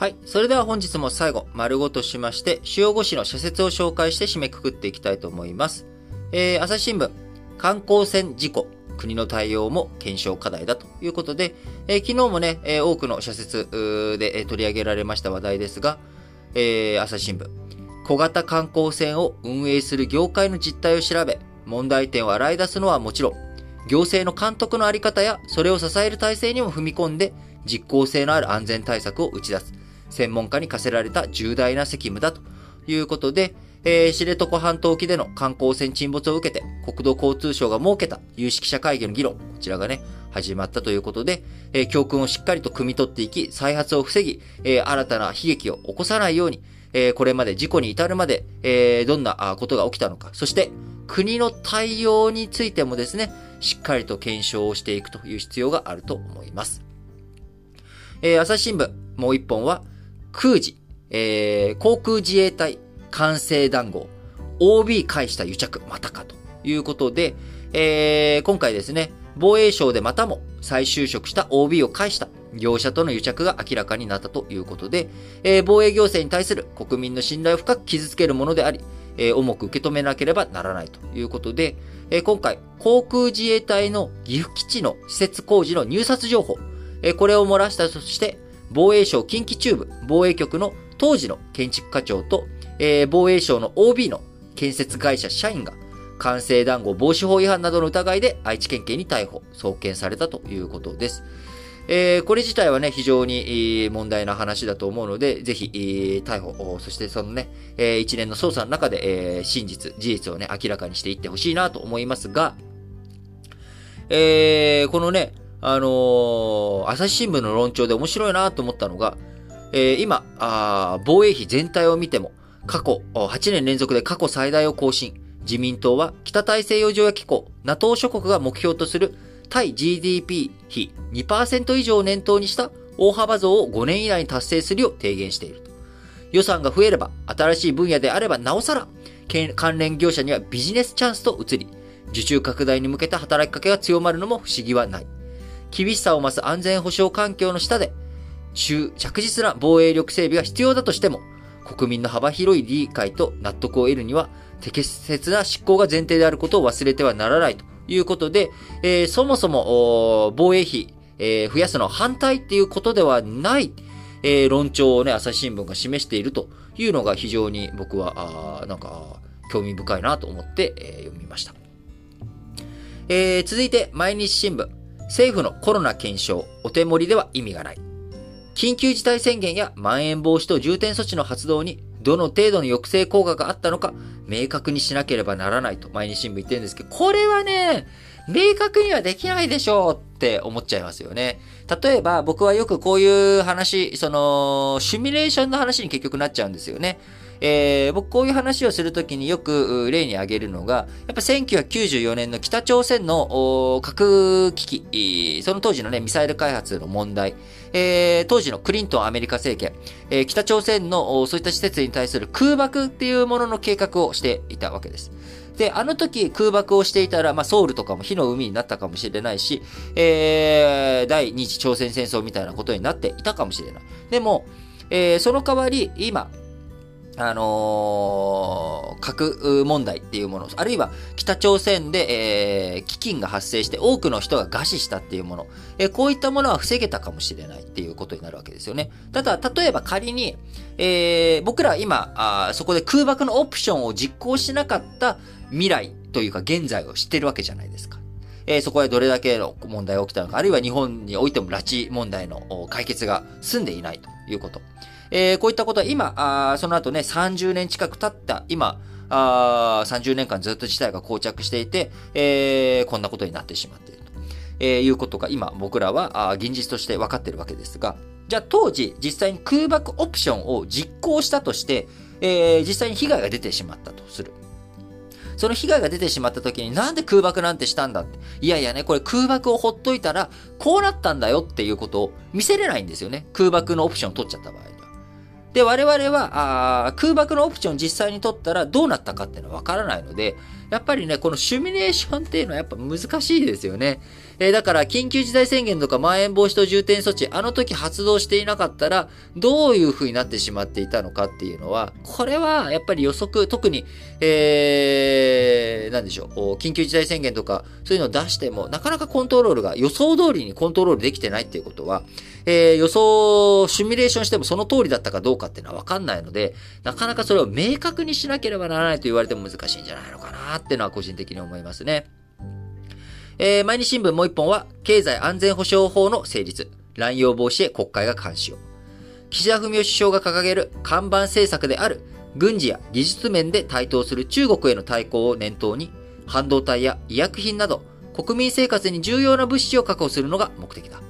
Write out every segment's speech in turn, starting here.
はい。それでは本日も最後、丸ごとしまして、主要5市の社説を紹介して締めくくっていきたいと思います。えー、朝日新聞、観光船事故、国の対応も検証課題だということで、えー、昨日もね、えー、多くの社説で取り上げられました話題ですが、えー、朝日新聞、小型観光船を運営する業界の実態を調べ、問題点を洗い出すのはもちろん、行政の監督のあり方やそれを支える体制にも踏み込んで、実効性のある安全対策を打ち出す。専門家に課せられた重大な責務だということで、えー、知床半島沖での観光船沈没を受けて、国土交通省が設けた有識者会議の議論、こちらがね、始まったということで、えー、教訓をしっかりと汲み取っていき、再発を防ぎ、えー、新たな悲劇を起こさないように、えこれまで事故に至るまで、えどんなことが起きたのか、そして国の対応についてもですね、しっかりと検証をしていくという必要があると思います。え朝日新聞、もう一本は、空自、えー、航空自衛隊管制談合、OB 返した癒着、またかということで、えー、今回ですね、防衛省でまたも再就職した OB を返した業者との癒着が明らかになったということで、えー、防衛行政に対する国民の信頼を深く傷つけるものであり、えー、重く受け止めなければならないということで、えー、今回、航空自衛隊の岐阜基地の施設工事の入札情報、えこれを漏らしたとして、防衛省近畿中部防衛局の当時の建築課長と、えー、防衛省の OB の建設会社社員が、完成談合防止法違反などの疑いで愛知県警に逮捕、送検されたということです。えー、これ自体はね、非常に問題な話だと思うので、ぜひ、逮捕、そしてそのね、え一連の捜査の中で、え真実、事実をね、明らかにしていってほしいなと思いますが、えー、このね、あのー、朝日新聞の論調で面白いなと思ったのが、えー、今、防衛費全体を見ても、過去、8年連続で過去最大を更新。自民党は北大西洋条約機構、NATO 諸国が目標とする対 GDP 比2%以上を念頭にした大幅増を5年以内に達成するよう提言していると。予算が増えれば、新しい分野であればなおさら、関連業者にはビジネスチャンスと移り、受注拡大に向けた働きかけが強まるのも不思議はない。厳しさを増す安全保障環境の下で、中着実な防衛力整備が必要だとしても、国民の幅広い理解と納得を得るには、適切な執行が前提であることを忘れてはならないということで、えー、そもそも防衛費、えー、増やすのは反対っていうことではない、えー、論調をね、朝日新聞が示しているというのが非常に僕は、あなんか、興味深いなと思って、えー、読みました。えー、続いて、毎日新聞。政府のコロナ検証、お手盛りでは意味がない。緊急事態宣言やまん延防止等重点措置の発動にどの程度の抑制効果があったのか明確にしなければならないと毎日新聞言ってるんですけど、これはね、明確にはできないでしょうって思っちゃいますよね。例えば僕はよくこういう話、その、シミュレーションの話に結局なっちゃうんですよね。えー、僕こういう話をするときによく例に挙げるのが、やっぱ1994年の北朝鮮の核危機、その当時のね、ミサイル開発の問題、えー、当時のクリントンアメリカ政権、えー、北朝鮮のそういった施設に対する空爆っていうものの計画をしていたわけです。で、あの時空爆をしていたら、まあ、ソウルとかも火の海になったかもしれないし、えー、第二次朝鮮戦争みたいなことになっていたかもしれない。でも、えー、その代わり、今、あのー、核問題っていうもの、あるいは北朝鮮で、えー、飢饉が発生して多くの人が餓死したっていうもの、えー、こういったものは防げたかもしれないっていうことになるわけですよね。ただ、例えば仮に、えー、僕ら今あ、そこで空爆のオプションを実行しなかった未来というか現在を知ってるわけじゃないですか。えー、そこへどれだけの問題が起きたのか、あるいは日本においても拉致問題の解決が済んでいないということ。えー、こういったことは今、あその後ね、30年近く経った今、あ30年間ずっと事態が膠着していて、えー、こんなことになってしまっていると、えー、いうことが今僕らはあ現実として分かっているわけですが、じゃあ当時実際に空爆オプションを実行したとして、えー、実際に被害が出てしまったとする。その被害が出てしまった時になんで空爆なんてしたんだって。いやいやね、これ空爆をほっといたら、こうなったんだよっていうことを見せれないんですよね。空爆のオプションを取っちゃった場合。で、我々は、あ空爆のオプション実際に取ったらどうなったかっていうのはわからないので、やっぱりね、このシミュレーションっていうのはやっぱ難しいですよね。えー、だから、緊急事態宣言とかまん延防止等重点措置、あの時発動していなかったら、どういう風になってしまっていたのかっていうのは、これはやっぱり予測、特に、えー、なんでしょう、緊急事態宣言とか、そういうのを出しても、なかなかコントロールが予想通りにコントロールできてないっていうことは、えー、予想、シミュレーションしてもその通りだったかどうかっていうのはわかんないので、なかなかそれを明確にしなければならないと言われても難しいんじゃないのかなってのは個人的に思いますね。えー、毎日新聞もう一本は、経済安全保障法の成立、乱用防止へ国会が監視を。岸田文雄首相が掲げる看板政策である、軍事や技術面で台頭する中国への対抗を念頭に、半導体や医薬品など、国民生活に重要な物資を確保するのが目的だ。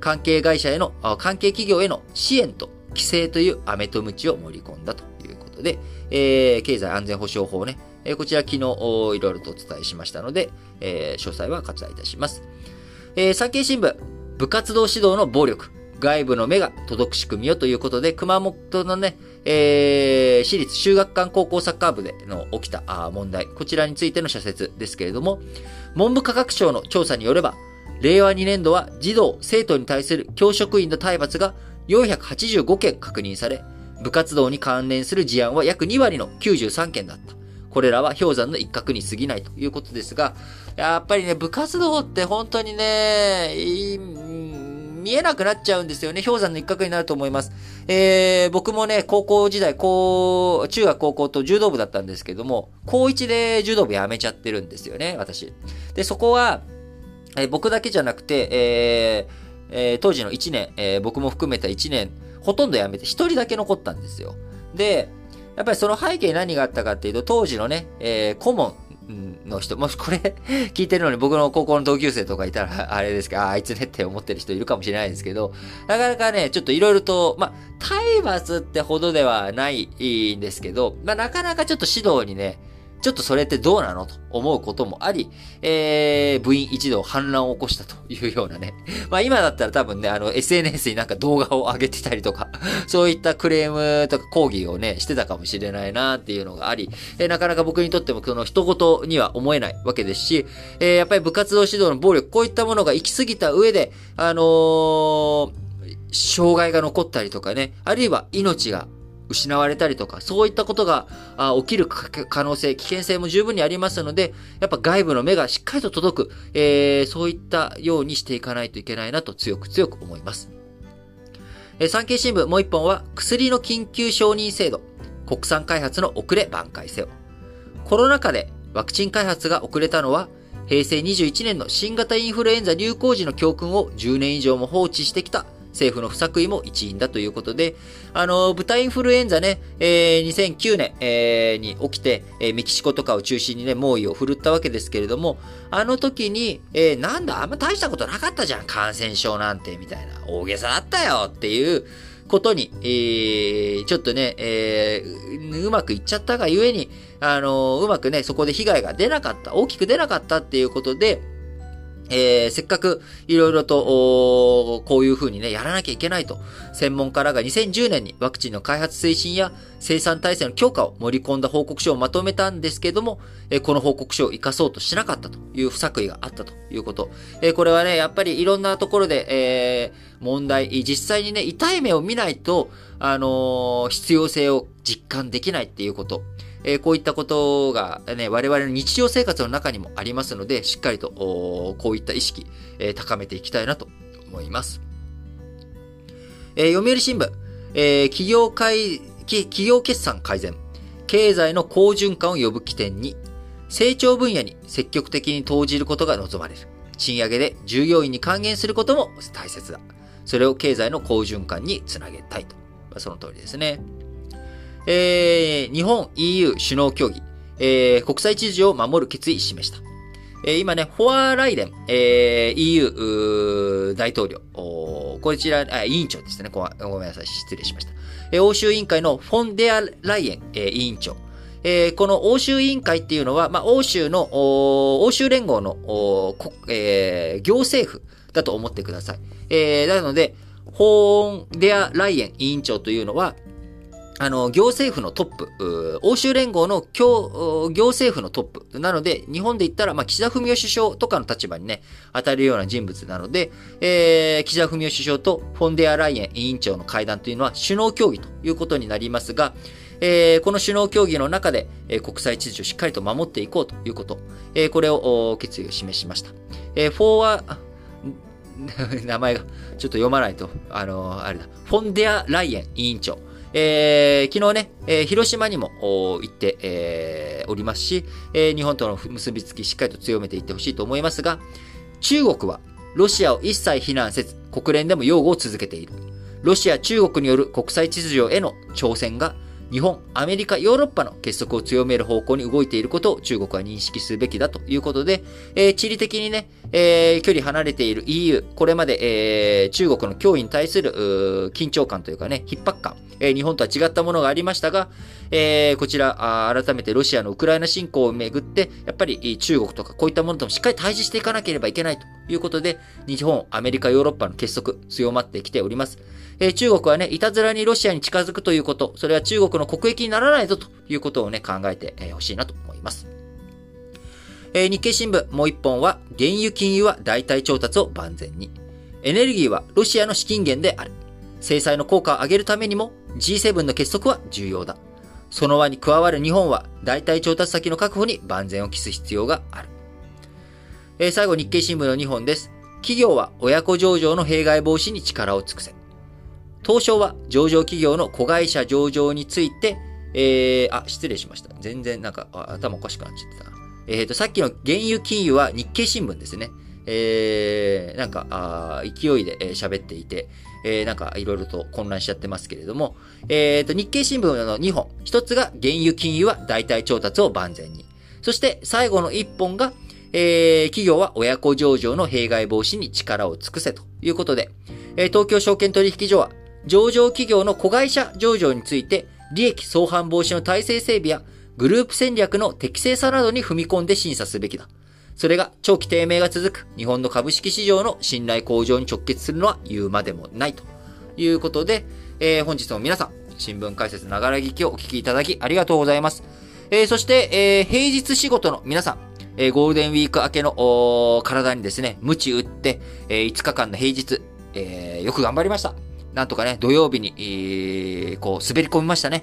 関係会社への、関係企業への支援と規制という飴と鞭を盛り込んだということで、えー、経済安全保障法ね、え、こちら昨日いろいろとお伝えしましたので、え、詳細は割愛いたします。え、産経新聞、部活動指導の暴力、外部の目が届く仕組みよということで、熊本のね、えー、私立修学館高校サッカー部での起きた問題、こちらについての社説ですけれども、文部科学省の調査によれば、令和2年度は児童、生徒に対する教職員の体罰が485件確認され、部活動に関連する事案は約2割の93件だった。これらは氷山の一角に過ぎないということですが、やっぱりね、部活動って本当にね、見えなくなっちゃうんですよね。氷山の一角になると思います。えー、僕もね、高校時代、高、中学高校と柔道部だったんですけども、高1で柔道部やめちゃってるんですよね、私。で、そこは、えー、僕だけじゃなくて、えーえー、当時の1年、え、僕も含めた1年、ほとんど辞めて1人だけ残ったんですよ。で、やっぱりその背景に何があったかっていうと、当時のね、えー、顧問の人、もしこれ 聞いてるのに僕の高校の同級生とかいたら、あれですか、ああいつねって思ってる人いるかもしれないですけど、なかなかね、ちょっといろいろと、まあ、体罰ってほどではないんですけど、まあ、なかなかちょっと指導にね、ちょっとそれってどうなの？と思うこともあり、えー、部員一同反乱を起こしたというようなね。まあ今だったら多分ね、あの SNS になんか動画を上げてたりとか、そういったクレームとか抗議をね、してたかもしれないなっていうのがあり、えー、なかなか僕にとってもその一言には思えないわけですし、えー、やっぱり部活動指導の暴力、こういったものが行き過ぎた上で、あのー、障害が残ったりとかね、あるいは命が失われたりとか、そういったことが起きる可能性、危険性も十分にありますので、やっぱ外部の目がしっかりと届く、えー、そういったようにしていかないといけないなと強く強く思います。えー、産経新聞もう一本は、薬の緊急承認制度、国産開発の遅れ挽回せよ。コロナ禍でワクチン開発が遅れたのは、平成21年の新型インフルエンザ流行時の教訓を10年以上も放置してきた政府の不作為も一因だということで、あの、豚インフルエンザね、えー、2009年、えー、に起きて、えー、メキシコとかを中心にね、猛威を振るったわけですけれども、あの時に、えー、なんだ、あんま大したことなかったじゃん、感染症なんて、みたいな、大げさだったよっていうことに、えー、ちょっとね、えー、うまくいっちゃったがゆえに、あのうまくね、そこで被害が出なかった、大きく出なかったっていうことで、えー、せっかくいろいろと、こういうふうにね、やらなきゃいけないと、専門家らが2010年にワクチンの開発推進や生産体制の強化を盛り込んだ報告書をまとめたんですけども、えー、この報告書を活かそうとしなかったという不作為があったということ。えー、これはね、やっぱりいろんなところで、え問題、実際にね、痛い目を見ないと、あの必要性を実感できないっていうこと。え、こういったことがね、我々の日常生活の中にもありますので、しっかりと、こういった意識、え、高めていきたいなと思います。え、読売新聞、え企業会、企業決算改善、経済の好循環を呼ぶ起点に、成長分野に積極的に投じることが望まれる。賃上げで従業員に還元することも大切だ。それを経済の好循環につなげたいと。その通りですね。えー、日本 EU 首脳協議、えー、国際秩序を守る決意示した。えー、今ね、フォアライデン、えー、EU 大統領、こちら、あ、委員長ですねご。ごめんなさい、失礼しました。えー、欧州委員会のフォンデアライエン、えー、委員長。えー、この欧州委員会っていうのは、まあ、欧州の、欧州連合の、えー、行政府だと思ってください。えー、なので、フォンデアライエン委員長というのは、あの、行政府のトップ、欧州連合の行行政府のトップ。なので、日本で言ったら、まあ、岸田文雄首相とかの立場にね、当たるような人物なので、えー、岸田文雄首相とフォンデアライエン委員長の会談というのは首脳協議ということになりますが、えー、この首脳協議の中で、えー、国際秩序をしっかりと守っていこうということ、えー、これを決意を示しました。えー、フォーワ 名前がちょっと読まないと、あのー、あれだ、フォンデアライエン委員長。えー、昨日ね、えー、広島にも行って、えー、おりますし、え、日本との結びつきしっかりと強めていってほしいと思いますが、中国はロシアを一切非難せず、国連でも擁護を続けている。ロシア、中国による国際秩序への挑戦が日本、アメリカ、ヨーロッパの結束を強める方向に動いていることを中国は認識すべきだということで、えー、地理的にね、えー、距離離れている EU、これまで、えー、中国の脅威に対する緊張感というかね、逼迫感、えー、日本とは違ったものがありましたが、えー、こちら改めてロシアのウクライナ侵攻をめぐって、やっぱり中国とかこういったものともしっかり対峙していかなければいけないということで、日本、アメリカ、ヨーロッパの結束強まってきております。え、中国はね、いたずらにロシアに近づくということ、それは中国の国益にならないぞということをね、考えてほしいなと思います。え、日経新聞もう一本は、原油金融は代替調達を万全に。エネルギーはロシアの資金源である。制裁の効果を上げるためにも G7 の結束は重要だ。その輪に加わる日本は代替調達先の確保に万全を期す必要がある。えー、最後日経新聞の2本です。企業は親子上場の弊害防止に力を尽くせ。東証は上場企業の子会社上場について、えー、あ、失礼しました。全然なんか頭おかしくなっちゃってた。えっ、ー、と、さっきの原油金融は日経新聞ですね。えー、なんか、あ勢いで喋、えっていて、えー、なんかいろいろと混乱しちゃってますけれども、えっ、ー、と、日経新聞の2本。1つが原油金融は代替調達を万全に。そして最後の1本が、えー、企業は親子上場の弊害防止に力を尽くせということで、えー、東京証券取引所は上場企業の子会社上場について、利益相反防止の体制整備や、グループ戦略の適正さなどに踏み込んで審査すべきだ。それが長期低迷が続く日本の株式市場の信頼向上に直結するのは言うまでもないということで、えー、本日も皆さん、新聞解説ながら聞きをお聞きいただきありがとうございます。えー、そして、えー、平日仕事の皆さん、えー、ゴールデンウィーク明けの体にですね、鞭打って、えー、5日間の平日、えー、よく頑張りました。なんとかね、土曜日に、えー、こう、滑り込みましたね。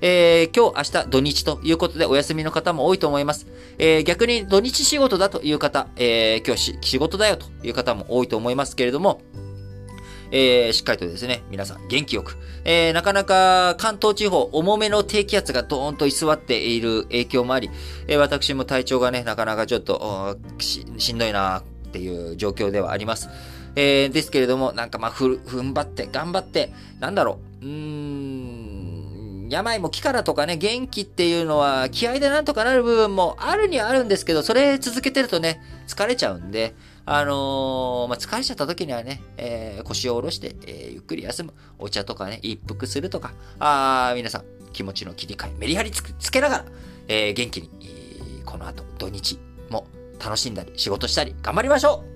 えー、今日、明日、土日ということでお休みの方も多いと思います。えー、逆に土日仕事だという方、えー、今日仕事だよという方も多いと思いますけれども、えー、しっかりとですね、皆さん元気よく。えー、なかなか関東地方、重めの低気圧がドーンと居座っている影響もあり、えー、私も体調がね、なかなかちょっとししんどいなっていう状況ではあります。えー、ですけれども、なんかまあ、ふ、踏ん張って、頑張って、なんだろう、うーん、病も木からとかね、元気っていうのは気合でなんとかなる部分もあるにはあるんですけど、それ続けてるとね、疲れちゃうんで、あのー、まあ、疲れちゃった時にはね、えー、腰を下ろして、えー、ゆっくり休む。お茶とかね、一服するとか、あ皆さん、気持ちの切り替え、メリハリつつけながら、え、元気に、この後、土日も楽しんだり、仕事したり、頑張りましょう